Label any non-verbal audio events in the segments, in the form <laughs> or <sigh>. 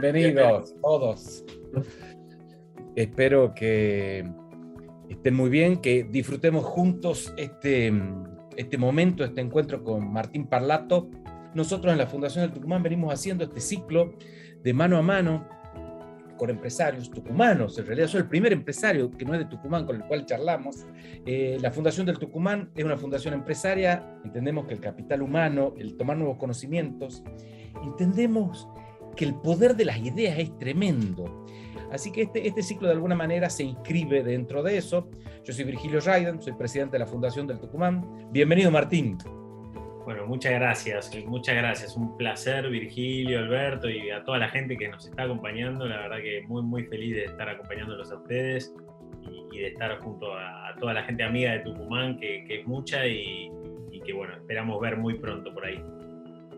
Bienvenidos todos. Espero que estén muy bien, que disfrutemos juntos este, este momento, este encuentro con Martín Parlato. Nosotros en la Fundación del Tucumán venimos haciendo este ciclo de mano a mano con empresarios tucumanos. En realidad soy el primer empresario que no es de Tucumán con el cual charlamos. Eh, la Fundación del Tucumán es una fundación empresaria. Entendemos que el capital humano, el tomar nuevos conocimientos, entendemos que el poder de las ideas es tremendo. Así que este, este ciclo de alguna manera se inscribe dentro de eso. Yo soy Virgilio Raiden, soy presidente de la Fundación del Tucumán. Bienvenido, Martín. Bueno, muchas gracias, muchas gracias. Un placer, Virgilio, Alberto y a toda la gente que nos está acompañando. La verdad que muy, muy feliz de estar acompañándolos a ustedes y, de estar junto a, toda la gente amiga de Tucumán, que, es mucha y, y que, bueno, esperamos ver muy pronto por ahí.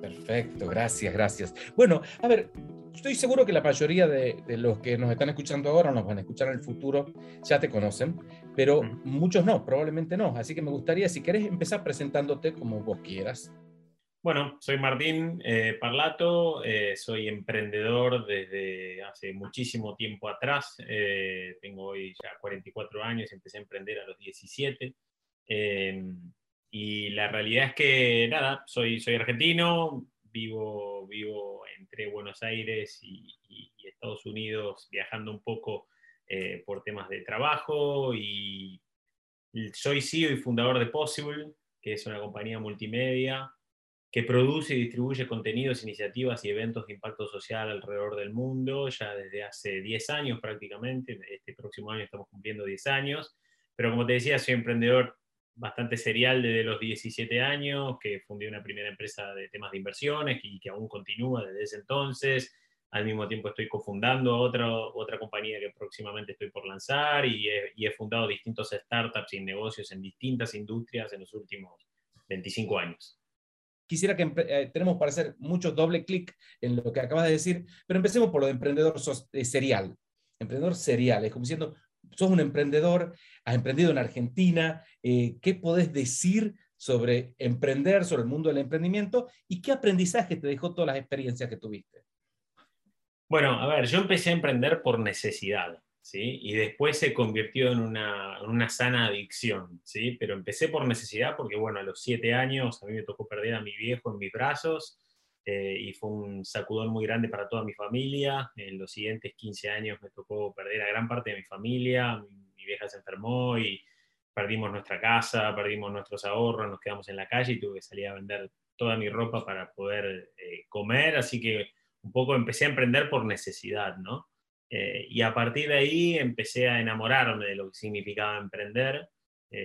Perfecto, gracias, gracias. Bueno, a ver, estoy seguro que la mayoría de, los que nos están escuchando ahora o nos van a escuchar en el futuro ya te conocen, pero muchos no, probablemente no. Así que me gustaría, si querés, empezar presentándote como vos quieras. Bueno, soy Martín eh, Parlato, eh, soy emprendedor desde hace muchísimo tiempo atrás. Eh, tengo hoy ya 44 años, empecé a emprender a los 17. Y la realidad es que, nada, soy, soy argentino, vivo, vivo entre Buenos Aires y, Estados Unidos viajando un poco eh, por temas de trabajo y soy CEO y fundador de Possible, que es una compañía multimedia que produce y distribuye contenidos, iniciativas y eventos de impacto social alrededor del mundo, ya desde hace 10 años prácticamente, este próximo año estamos cumpliendo 10 años, pero como te decía, soy emprendedor bastante serial desde los 17 años, que fundé una primera empresa de temas de inversiones y que aún continúa desde ese entonces. Al mismo tiempo estoy cofundando otra, otra compañía que próximamente estoy por lanzar y he, fundado distintos startups y negocios en distintas industrias en los últimos 25 años quisiera que eh, tenemos para hacer mucho doble clic en lo que acabas de decir, pero empecemos por lo de emprendedor eh, serial. Emprendedor serial, es como diciendo, sos un emprendedor, has emprendido en Argentina, eh, ¿qué podés decir sobre emprender, sobre el mundo del emprendimiento y qué aprendizaje te dejó todas las experiencias que tuviste? Bueno, a ver, yo empecé a emprender por necesidad, ¿sí? Y después se convirtió en una, sana adicción, ¿sí? Pero empecé por necesidad porque, bueno, a los siete años a mí me tocó perder a mi viejo en mis brazos eh, y fue un sacudón muy grande para toda mi familia. En los siguientes 15 años me tocó perder a gran parte de mi familia, mi, vieja se enfermó y perdimos nuestra casa, perdimos nuestros ahorros, nos quedamos en la calle y tuve que salir a vender toda mi ropa para poder eh, comer, así que un poco empecé a emprender por necesidad, ¿no? Eh, y a partir de ahí empecé a enamorarme de lo que significaba emprender.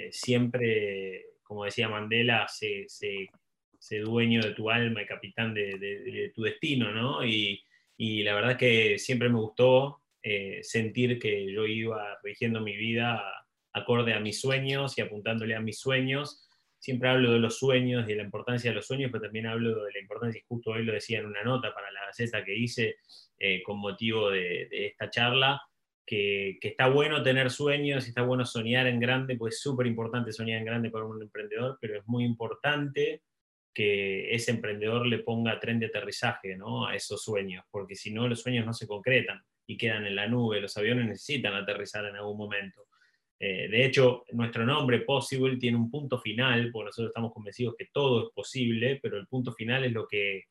siempre, como decía Mandela, se, se ese dueño de tu alma y capitán de, tu destino, ¿no? Y, la verdad que siempre me gustó eh, sentir que yo iba rigiendo mi vida acorde a mis sueños y apuntándole a mis sueños. Siempre hablo de los sueños y de la importancia de los sueños, pero también hablo de la importancia, y justo hoy lo decía en una nota para la gaceta que hice eh, con motivo de, esta charla, que, que, está bueno tener sueños y está bueno soñar en grande, pues es súper importante soñar en grande para un emprendedor, pero es muy importante que ese emprendedor le ponga tren de aterrizaje ¿no? a esos sueños, porque si no los sueños no se concretan y quedan en la nube, los aviones necesitan aterrizar en algún momento. Eh, de hecho, nuestro nombre Possible tiene un punto final, porque nosotros estamos convencidos que todo es posible, pero el punto final es lo que,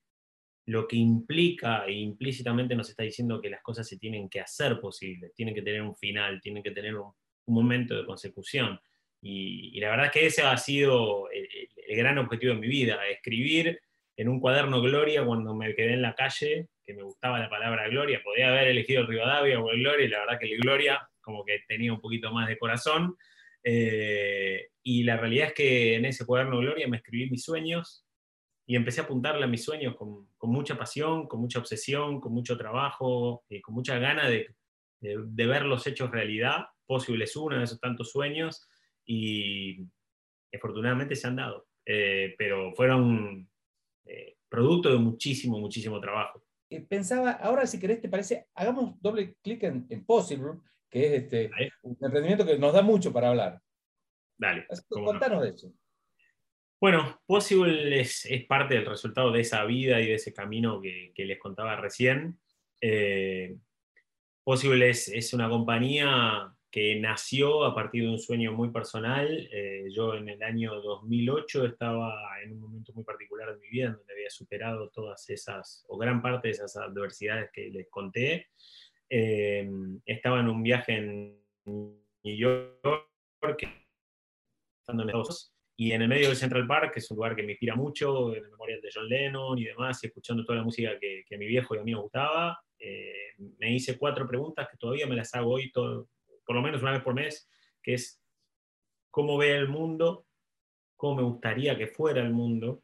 lo que implica e implícitamente nos está diciendo que las cosas se tienen que hacer posibles, tienen que tener un final, tienen que tener un, un momento de consecución. Y, la verdad es que ese ha sido el, gran objetivo de mi vida, escribir en un cuaderno Gloria cuando me quedé en la calle, que me gustaba la palabra Gloria, podía haber elegido el Rivadavia o el Gloria, y la verdad que el Gloria como que tenía un poquito más de corazón. Eh, y la realidad es que en ese cuaderno Gloria me escribí mis sueños y empecé a apuntarle a mis sueños con, mucha pasión, con mucha obsesión, con mucho trabajo, y con mucha gana de, de, ver los hechos realidad. Posible uno de esos tantos sueños y afortunadamente se han dado, eh, pero fueron eh, producto de muchísimo, muchísimo trabajo. Eh, pensaba, ahora si querés, te parece, hagamos doble clic en, Possible, que es este, un emprendimiento que nos da mucho para hablar. Dale. contanos de eso. Bueno, Possible es, es, parte del resultado de esa vida y de ese camino que, que les contaba recién. Eh, Possible es, una compañía que nació a partir de un sueño muy personal. Eh, yo en el año 2008 estaba en un momento muy particular de mi vida, donde había superado todas esas, o gran parte de esas adversidades que les conté. Eh, estaba en un viaje en New York, y en el medio del Central Park, que es un lugar que me inspira mucho, en el de John Lennon y demás, escuchando toda la música que, que a mi viejo y a mí nos gustaba, eh, me hice cuatro preguntas que todavía me las hago hoy, por lo menos una vez por mes, que es cómo ve el mundo, cómo me gustaría que fuera el mundo,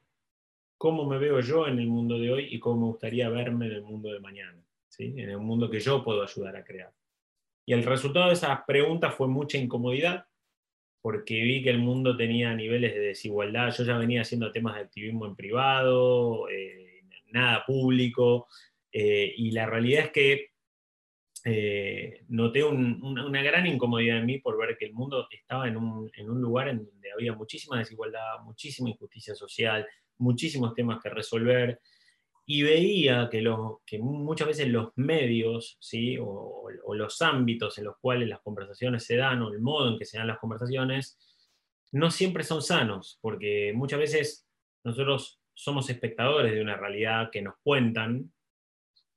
cómo me veo yo en el mundo de hoy y cómo me gustaría verme en el mundo de mañana, ¿sí? en el mundo que yo puedo ayudar a crear. Y el resultado de esas preguntas fue mucha incomodidad, porque vi que el mundo tenía niveles de desigualdad. Yo ya venía haciendo temas de activismo en privado, eh, nada público, eh, y la realidad es que eh, noté una gran incomodidad en mí por ver que el mundo estaba en un, lugar en donde había muchísima desigualdad, muchísima injusticia social, muchísimos temas que resolver, y veía que, muchas veces los medios ¿sí? O, los ámbitos en los cuales las conversaciones se dan, o el modo en que se dan las conversaciones, no siempre son sanos, porque muchas veces nosotros somos espectadores de una realidad que nos cuentan,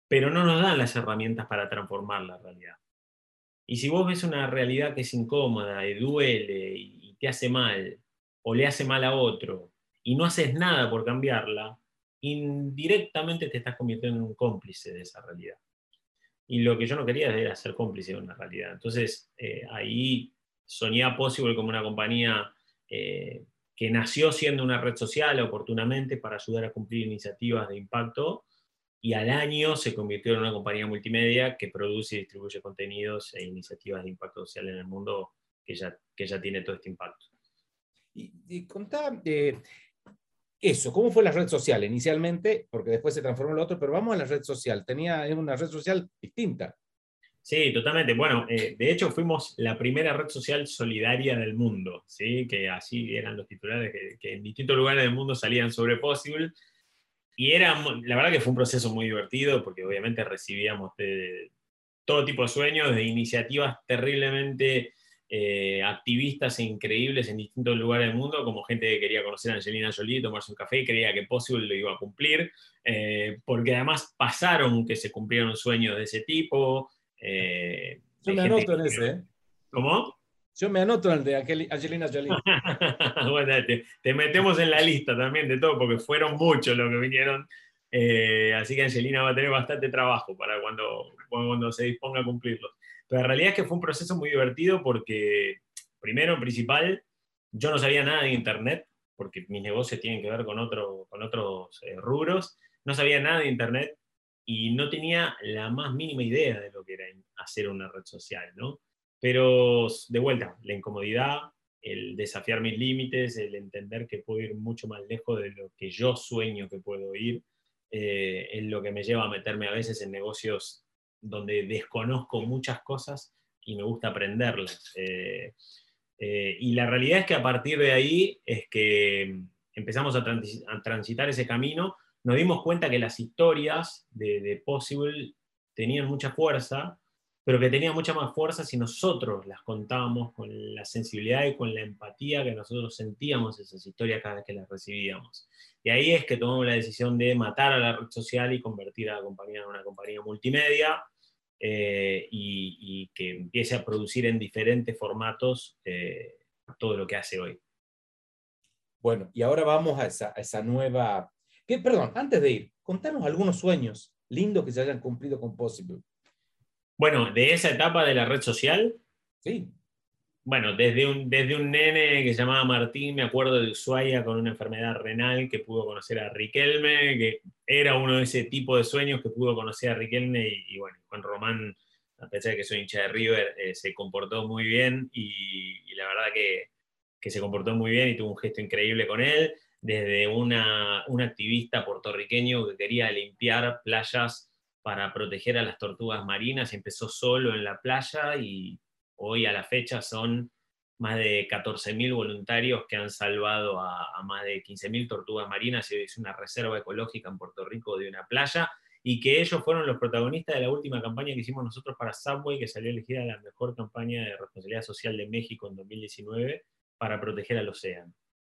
pero no nos dan las herramientas para transformar la realidad. Y si vos ves una realidad que es incómoda y duele y te hace mal, o le hace mal a otro, y no haces nada por cambiarla, indirectamente te estás convirtiendo en un cómplice de esa realidad. Y lo que yo no quería era ser cómplice de una realidad. Entonces, eh, ahí soñé Possible como una compañía eh, que nació siendo una red social oportunamente para ayudar a cumplir iniciativas de impacto y al año se convirtió en una compañía multimedia que produce y distribuye contenidos e iniciativas de impacto social en el mundo que ya, que ya tiene todo este impacto. Y, y contá eh, eso, ¿cómo fue la red social inicialmente? Porque después se transformó en lo otro, pero vamos a la red social. Tenía una red social distinta. Sí, totalmente. Bueno, eh, de hecho fuimos la primera red social solidaria del mundo, ¿sí? que así eran los titulares que, que en distintos lugares del mundo salían sobre Possible y era, la verdad que fue un proceso muy divertido, porque obviamente recibíamos de todo tipo de sueños, de iniciativas terriblemente eh, activistas e increíbles en distintos lugares del mundo, como gente que quería conocer a Angelina Jolie, tomarse un café y creía que Possible lo iba a cumplir, eh, porque además pasaron que se cumplieron sueños de ese tipo. Eh, Yo me anoto en ese. ¿Cómo? Yo me anoto el de Angelina Jolie. <laughs> bueno, te, metemos en la lista también de todo, porque fueron muchos los que vinieron. Eh, así que Angelina va a tener bastante trabajo para cuando, cuando se disponga a cumplirlo. Pero la realidad es que fue un proceso muy divertido porque, primero, en principal, yo no sabía nada de Internet, porque mis negocios tienen que ver con, otro, con otros eh, rubros. No sabía nada de Internet y no tenía la más mínima idea de lo que era hacer una red social, ¿no? Pero de vuelta, la incomodidad, el desafiar mis límites, el entender que puedo ir mucho más lejos de lo que yo sueño que puedo ir, eh, es lo que me lleva a meterme a veces en negocios donde desconozco muchas cosas y me gusta aprenderlas. Eh, eh, y la realidad es que a partir de ahí es que empezamos a, transitar ese camino, nos dimos cuenta que las historias de, de Possible tenían mucha fuerza pero que tenía mucha más fuerza si nosotros las contábamos con la sensibilidad y con la empatía que nosotros sentíamos esas historias cada vez que las recibíamos. Y ahí es que tomamos la decisión de matar a la red social y convertir a la compañía en una compañía multimedia eh, y, que empiece a producir en diferentes formatos eh, todo lo que hace hoy. Bueno, y ahora vamos a esa, a esa nueva... Que, perdón, antes de ir, contanos algunos sueños lindos que se hayan cumplido con Possible. Bueno, de esa etapa de la red social. Sí. Bueno, desde un, desde un nene que se llamaba Martín, me acuerdo de Ushuaia con una enfermedad renal que pudo conocer a Riquelme, que era uno de ese tipo de sueños que pudo conocer a Riquelme y, bueno, Juan Román, a pesar de que soy hincha de River, eh, se comportó muy bien y, la verdad que, que, se comportó muy bien y tuvo un gesto increíble con él, desde una, un activista puertorriqueño que quería limpiar playas para proteger a las tortugas marinas. Empezó solo en la playa y hoy a la fecha son más de 14.000 voluntarios que han salvado a, más de 15.000 tortugas marinas es una reserva ecológica en Puerto Rico de una playa y que ellos fueron los protagonistas de la última campaña que hicimos nosotros para Subway, que salió elegida la mejor campaña de responsabilidad social de México en 2019 para proteger al océano.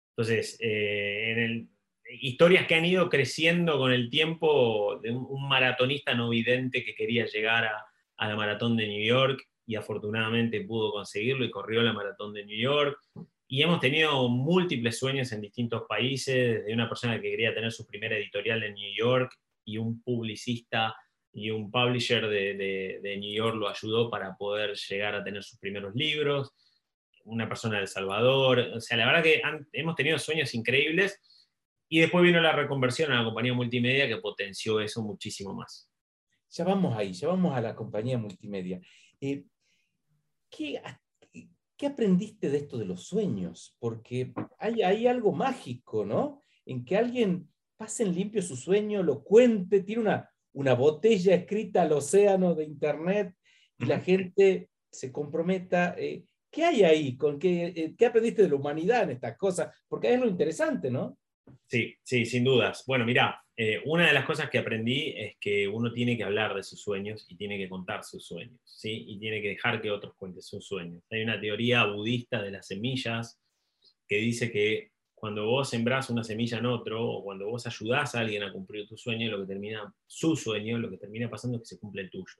Entonces, eh, en el, historias que han ido creciendo con el tiempo de un, maratonista no vidente que quería llegar a, a, la maratón de New York y afortunadamente pudo conseguirlo y corrió la maratón de New York. Y hemos tenido múltiples sueños en distintos países, desde una persona que quería tener su primera editorial en New York y un publicista y un publisher de, de, New York lo ayudó para poder llegar a tener sus primeros libros, una persona de El Salvador, o sea, la verdad que hemos tenido sueños increíbles y después vino la reconversión a la compañía multimedia que potenció eso muchísimo más. Ya vamos ahí, ya vamos a la compañía multimedia. Eh, ¿qué, ¿Qué aprendiste de esto de los sueños? Porque hay, hay algo mágico, ¿no? En que alguien pase en limpio su sueño, lo cuente, tiene una, una botella escrita al océano de Internet y la gente se comprometa. Eh, ¿Qué hay ahí? ¿Con qué, eh, ¿Qué aprendiste de la humanidad en estas cosas? Porque es lo interesante, ¿no? Sí, sí, sin dudas. Bueno, mira, eh, una de las cosas que aprendí es que uno tiene que hablar de sus sueños y tiene que contar sus sueños, ¿sí? Y tiene que dejar que otros cuenten sus sueños. Hay una teoría budista de las semillas que dice que cuando vos sembrás una semilla en otro, o cuando vos ayudás a alguien a cumplir tu sueño, lo que termina, su sueño, lo que termina pasando es que se cumple el tuyo,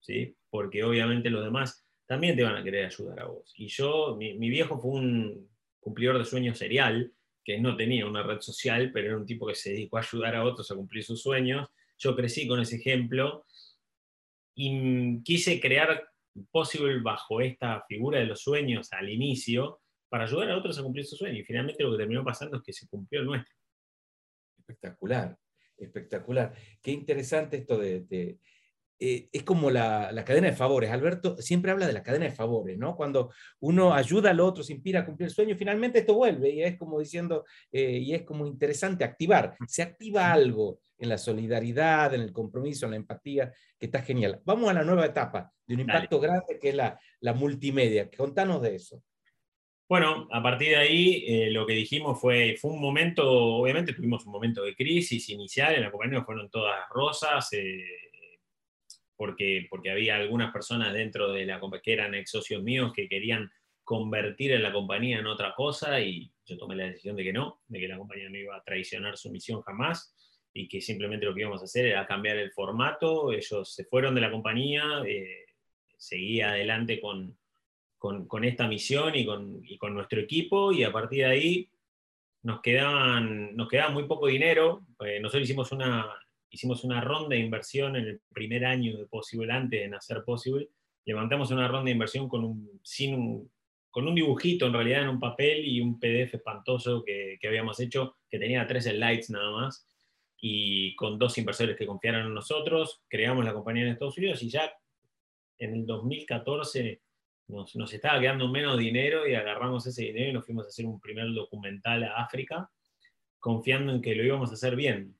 ¿sí? Porque obviamente los demás también te van a querer ayudar a vos. Y yo, mi, mi viejo fue un cumplidor de sueños serial, que no tenía una red social, pero era un tipo que se dedicó a ayudar a otros a cumplir sus sueños. Yo crecí con ese ejemplo y quise crear Possible bajo esta figura de los sueños al inicio para ayudar a otros a cumplir sus sueños. Y finalmente lo que terminó pasando es que se cumplió el nuestro. Espectacular, espectacular. Qué interesante esto de, eh, es como la, cadena de favores. Alberto siempre habla de la cadena de favores, ¿no? Cuando uno ayuda al otro, se inspira a cumplir el sueño, finalmente esto vuelve y es como diciendo, eh, y es como interesante activar. Se activa algo en la solidaridad, en el compromiso, en la empatía, que está genial. Vamos a la nueva etapa de un impacto grande que es la, la multimedia. Contanos de eso. Bueno, a partir de ahí eh, lo que dijimos fue, fue un momento, obviamente tuvimos un momento de crisis inicial, en la compañía fueron todas rosas, porque, porque había algunas personas dentro de la compañía que eran ex socios míos que querían convertir en la compañía en otra cosa y yo tomé la decisión de que no, de que la compañía no iba a traicionar su misión jamás y que simplemente lo que íbamos a hacer era cambiar el formato. Ellos se fueron de la compañía, eh, adelante con, con, con, esta misión y con, y con, nuestro equipo y a partir de ahí nos quedaban, nos quedaba muy poco dinero. Eh, nosotros hicimos una, hicimos una ronda de inversión en el primer año de Possible, antes de nacer Possible, levantamos una ronda de inversión con un, sin con un dibujito en realidad en un papel y un PDF espantoso que, que, habíamos hecho, que tenía tres slides nada más, y con dos inversores que confiaron en nosotros, creamos la compañía en Estados Unidos y ya en el 2014 nos, nos estaba quedando menos dinero y agarramos ese dinero y nos fuimos a hacer un primer documental a África, confiando en que lo íbamos a hacer bien,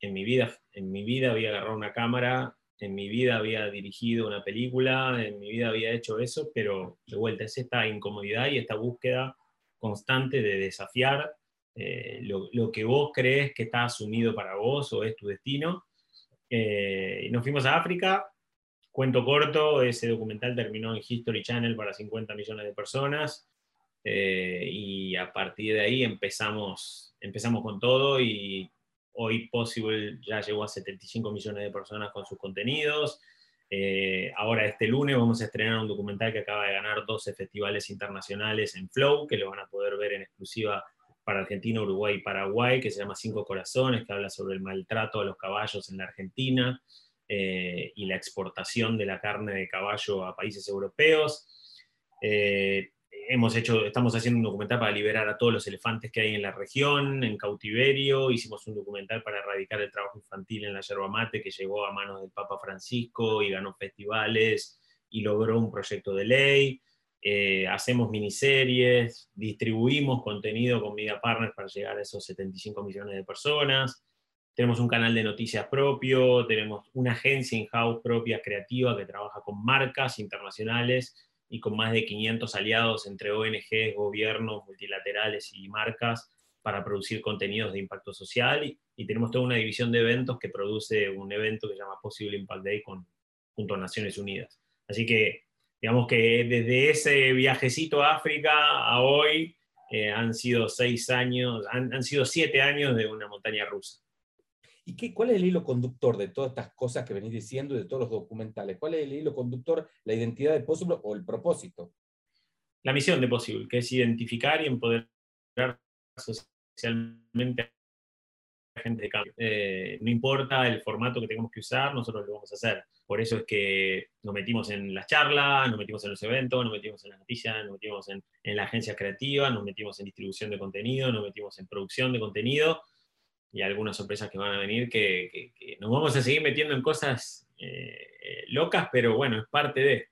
en mi vida, en mi vida había agarrado una cámara, en mi vida había dirigido una película, en mi vida había hecho eso, pero de vuelta es esta incomodidad y esta búsqueda constante de desafiar eh, lo, que vos crees que está asumido para vos o es tu destino. Eh, nos fuimos a África, cuento corto, ese documental terminó en History Channel para 50 millones de personas eh, y a partir de ahí empezamos, empezamos con todo y Hoy Possible ya llegó a 75 millones de personas con sus contenidos. Eh, ahora este lunes vamos a estrenar un documental que acaba de ganar 12 festivales internacionales en Flow, que lo van a poder ver en exclusiva para Argentina, Uruguay y Paraguay, que se llama Cinco Corazones, que habla sobre el maltrato a los caballos en la Argentina eh, y la exportación de la carne de caballo a países europeos. Eh, hemos hecho, estamos haciendo un documental para liberar a todos los elefantes que hay en la región, en cautiverio. Hicimos un documental para erradicar el trabajo infantil en la yerba mate que llegó a manos del Papa Francisco y ganó festivales y logró un proyecto de ley. Eh, hacemos miniseries, distribuimos contenido con Media Partners para llegar a esos 75 millones de personas. Tenemos un canal de noticias propio, tenemos una agencia in-house propia creativa que trabaja con marcas internacionales y con más de 500 aliados entre ONGs, gobiernos, multilaterales y marcas para producir contenidos de impacto social y, tenemos toda una división de eventos que produce un evento que se llama Possible Impact Day con, junto a Naciones Unidas. Así que, digamos que desde ese viajecito a África a hoy eh, han sido seis años, han, han sido siete años de una montaña rusa. ¿Y qué, cuál es el hilo conductor de todas estas cosas que venís diciendo y de todos los documentales? ¿Cuál es el hilo conductor, la identidad de Possible o el propósito? La misión de Possible, que es identificar y empoderar socialmente a gente de cambio. Eh, no importa el formato que tengamos que usar, nosotros lo vamos a hacer. Por eso es que nos metimos en las charlas, nos metimos en los eventos, nos metimos en las noticias, nos metimos en, en la agencia creativa, nos metimos en distribución de contenido, nos metimos en producción de contenido y algunas sorpresas que van a venir que, nos vamos a seguir metiendo en cosas eh, locas, pero bueno, es parte de.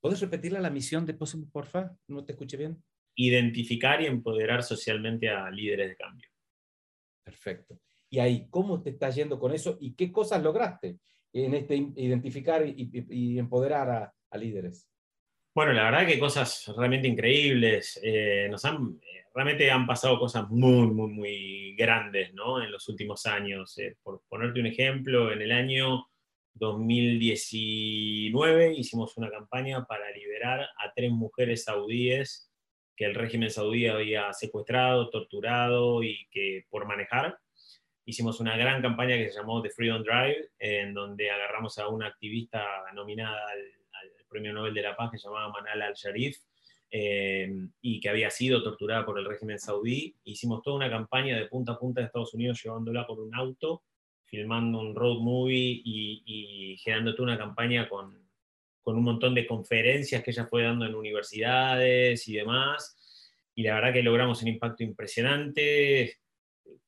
¿Puedes repetirla la misión de Possible, porfa? ¿No te escuché bien? Identificar y empoderar socialmente a líderes de cambio. Perfecto. Y ahí, ¿cómo te está yendo con eso y qué cosas lograste en este identificar y, empoderar a, líderes? Bueno, la verdad que cosas realmente increíbles. Eh, nos han, realmente han pasado cosas muy, muy, muy grandes ¿no? en los últimos años. Eh, por ponerte un ejemplo, en el año 2019 hicimos una campaña para liberar a tres mujeres saudíes que el régimen saudí había secuestrado, torturado y que por manejar. Hicimos una gran campaña que se llamó The Freedom Drive, en donde agarramos a una activista nominada al Premio Nobel de la Paz que se llamaba Manal al-Sharif, eh, y que había sido torturada por el régimen saudí. Hicimos toda una campaña de punta a punta de Estados Unidos llevándola por un auto, filmando un road movie y, generando toda una campaña con, con, un montón de conferencias que ella fue dando en universidades y demás. Y la verdad que logramos un impacto impresionante.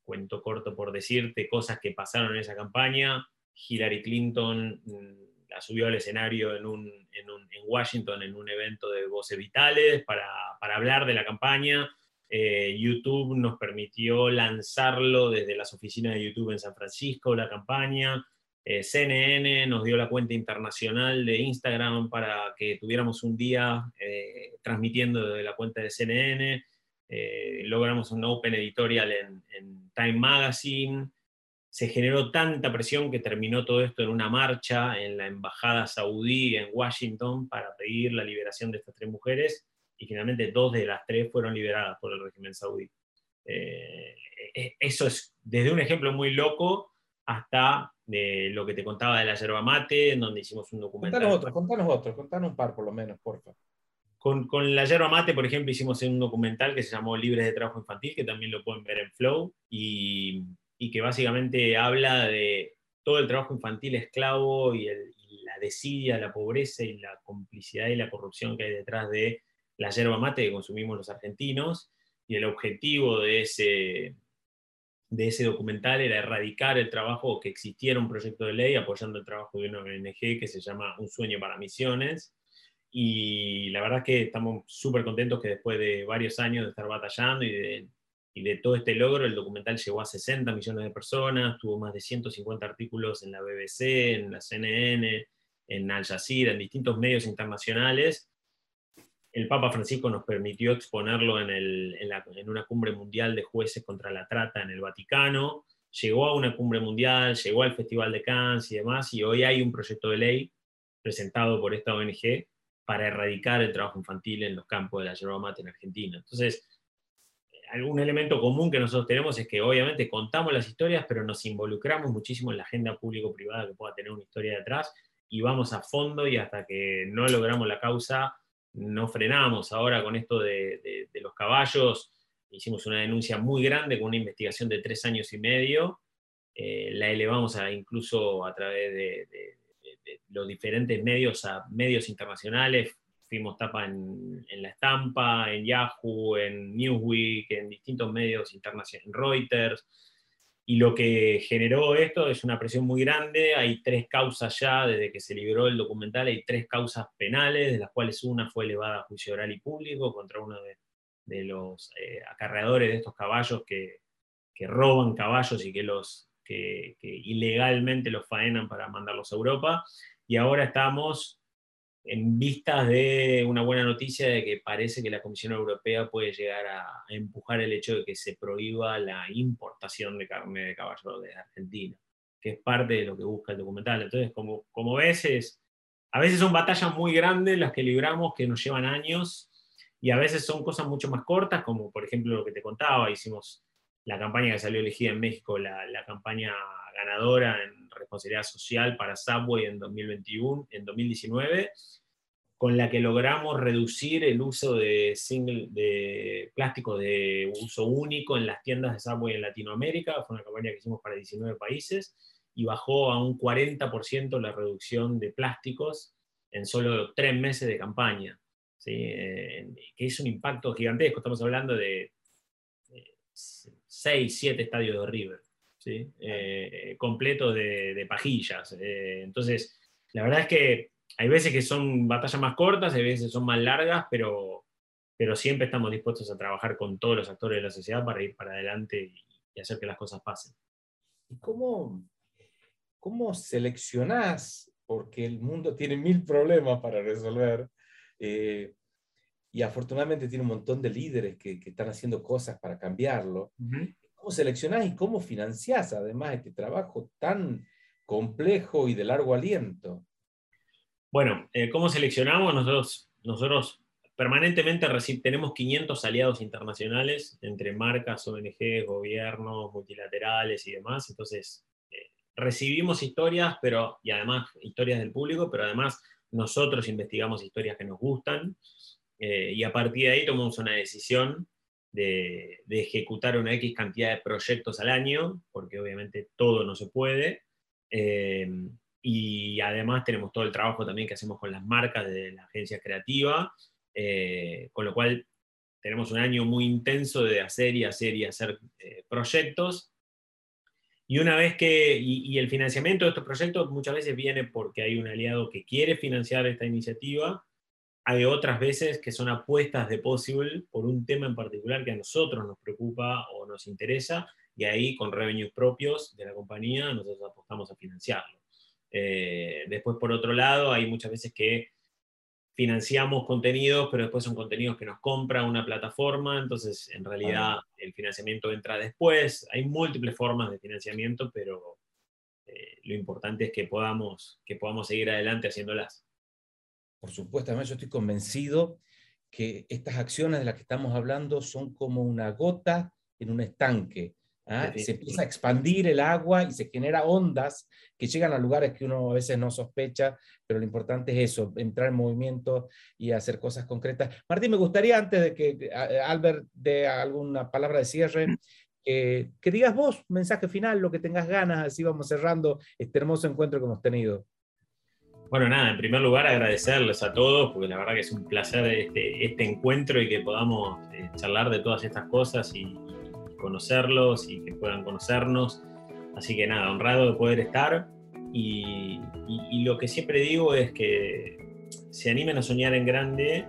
Cuento corto por decirte cosas que pasaron en esa campaña. Hillary Clinton subió al escenario en, un, en, Washington en un evento de voces vitales para, para hablar de la campaña. Eh, YouTube nos permitió lanzarlo desde las oficinas de YouTube en San Francisco, la campaña. Eh, CNN nos dio la cuenta internacional de Instagram para que tuviéramos un día eh, transmitiendo desde la cuenta de CNN. logramos un Open Editorial en, en Time Magazine se generó tanta presión que terminó todo esto en una marcha en la embajada saudí en Washington para pedir la liberación de estas tres mujeres y finalmente dos de las tres fueron liberadas por el régimen saudí. Eh, e, eso es desde un ejemplo muy loco hasta de lo que te contaba de la yerba mate, en donde hicimos un documental. Contanos otro, contanos otro, contanos un par por lo menos, por favor. Con, con, la yerba mate, por ejemplo, hicimos un documental que se llamó Libres de Trabajo Infantil, que también lo pueden ver en Flow, y y que básicamente habla de todo el trabajo infantil esclavo y, la desidia, la pobreza y la complicidad y la corrupción que hay detrás de la yerba mate que consumimos los argentinos. Y el objetivo de ese, de ese documental era erradicar el trabajo, que existiera un proyecto de ley apoyando el trabajo de una ONG que se llama Un sueño para misiones. Y la verdad es que estamos súper contentos que después de varios años de estar batallando y de y de todo este logro, el documental llegó a 60 millones de personas, tuvo más de 150 artículos en la BBC, en la CNN, en Al Jazeera, en distintos medios internacionales. El Papa Francisco nos permitió exponerlo en, en, una cumbre mundial de jueces contra la trata en el Vaticano. Llegó a una cumbre mundial, llegó al Festival de Cannes y demás, y hoy hay un proyecto de ley presentado por esta ONG para erradicar el trabajo infantil en los campos de la yerba mate en Argentina. Entonces, algún elemento común que nosotros tenemos es que obviamente contamos las historias, pero nos involucramos muchísimo en la agenda público-privada que pueda tener una historia detrás y vamos a fondo y hasta que no logramos la causa no frenamos. Ahora con esto de, los caballos hicimos una denuncia muy grande con una investigación de tres años y medio. Eh, la elevamos incluso a través de, los diferentes medios a medios internacionales, fuimos tapa en, La Estampa, en Yahoo, en Newsweek, en distintos medios internacionales, en Reuters. Y lo que generó esto es una presión muy grande. Hay tres causas ya, desde que se liberó el documental, hay tres causas penales, de las cuales una fue elevada a juicio oral y público contra uno de, los eh, acarreadores de estos caballos que, roban caballos y que, los, que ilegalmente los faenan para mandarlos a Europa. Y ahora estamos en vistas de una buena noticia de que parece que la Comisión Europea puede llegar a, empujar el hecho de que se prohíba la importación de carne de caballo de Argentina, que es parte de lo que busca el documental. Entonces, como, como ves, a veces son batallas muy grandes las que libramos, que nos llevan años, y a veces son cosas mucho más cortas, como por ejemplo lo que te contaba, hicimos la campaña que salió elegida en México, la, la campaña ganadora en responsabilidad social para Subway en 2021, en 2019, con la que logramos reducir el uso de, single, de plástico de uso único en las tiendas de Subway en Latinoamérica. Fue una campaña que hicimos para 19 países y bajó a un 40% la reducción de plásticos en solo tres meses de campaña. ¿sí? Eh, que es un impacto gigantesco. Estamos hablando de 6, 7 estadios de River. ¿Sí? Eh, completo de, pajillas. Eh, entonces, la verdad es que hay veces que son batallas más cortas, hay veces que son más largas, pero, pero siempre estamos dispuestos a trabajar con todos los actores de la sociedad para ir para adelante y, hacer que las cosas pasen. ¿Y cómo, cómo seleccionás? Porque el mundo tiene mil problemas para resolver. Eh, y afortunadamente tiene un montón de líderes que, que están haciendo cosas para cambiarlo cómo seleccionás y cómo financiás además este trabajo tan complejo y de largo aliento. Bueno, eh, ¿cómo seleccionamos? Nosotros, nosotros permanentemente tenemos 500 aliados internacionales entre marcas, ONG, gobiernos, multilaterales y demás. Entonces, eh, recibimos historias, pero, y además historias del público, pero además nosotros investigamos historias que nos gustan. Eh, y a partir de ahí tomamos una decisión de, ejecutar una X cantidad de proyectos al año, porque obviamente todo no se puede. Eh, y además tenemos todo el trabajo también que hacemos con las marcas de la agencia creativa, eh, con lo cual tenemos un año muy intenso de hacer y hacer y hacer eh, proyectos. Y una vez que, y, el financiamiento de estos proyectos muchas veces viene porque hay un aliado que quiere financiar esta iniciativa hay otras veces que son apuestas de Possible por un tema en particular que a nosotros nos preocupa o nos interesa, y ahí con revenues propios de la compañía nosotros apostamos a financiarlo. Eh, después, por otro lado, hay muchas veces que financiamos contenidos, pero después son contenidos que nos compra una plataforma, entonces en realidad el financiamiento entra después. Hay múltiples formas de financiamiento, pero eh, lo importante es que podamos, que podamos seguir adelante haciéndolas por supuesto, además yo estoy convencido que estas acciones de las que estamos hablando son como una gota en un estanque. ¿ah? Se empieza a expandir el agua y se genera ondas que llegan a lugares que uno a veces no sospecha, pero lo importante es eso, entrar en movimiento y hacer cosas concretas. Martín, me gustaría antes de que Albert dé alguna palabra de cierre, que digas vos, mensaje final, lo que tengas ganas, así vamos cerrando este hermoso encuentro que hemos tenido. Bueno, nada, en primer lugar agradecerles a todos, porque la verdad que es un placer este, este encuentro y que podamos eh, charlar de todas estas cosas y, conocerlos y que puedan conocernos. Así que nada, honrado de poder estar. Y, lo que siempre digo es que se animen a soñar en grande,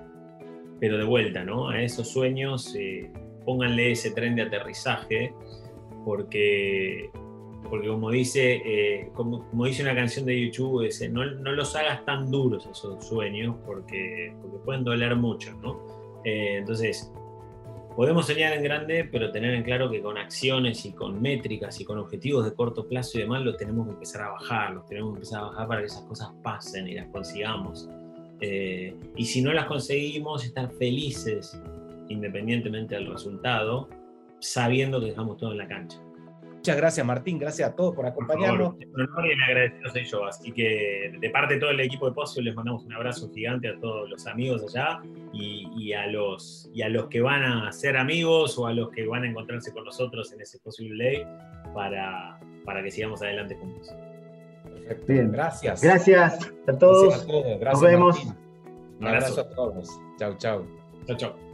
pero de vuelta, ¿no? A esos sueños, eh, pónganle ese tren de aterrizaje, porque porque como dice, eh, como, dice una canción de YouTube, no, no, los hagas tan duros esos sueños porque, porque pueden doler mucho, ¿no? Eh, entonces, podemos soñar en grande, pero tener en claro que con acciones y con métricas y con objetivos de corto plazo y demás, los tenemos que empezar a bajar, los tenemos que empezar a bajar para que esas cosas pasen y las consigamos. Eh, y si no las conseguimos, estar felices independientemente del resultado, sabiendo que dejamos todo en la cancha. Muchas gracias, Martín. Gracias a todos por acompañarnos. un honor y el agradecido soy yo. Así que de parte de todo el equipo de Pocio les mandamos un abrazo gigante a todos los amigos allá y, a, los, y a los que van a ser amigos o a los que van a encontrarse con nosotros en ese Possible Day para, para que sigamos adelante juntos. Perfecto. Bien. Gracias. Gracias a todos. Gracias a todos. Gracias, Nos vemos. Un abrazo a todos. Chau, chau. Chau, chau.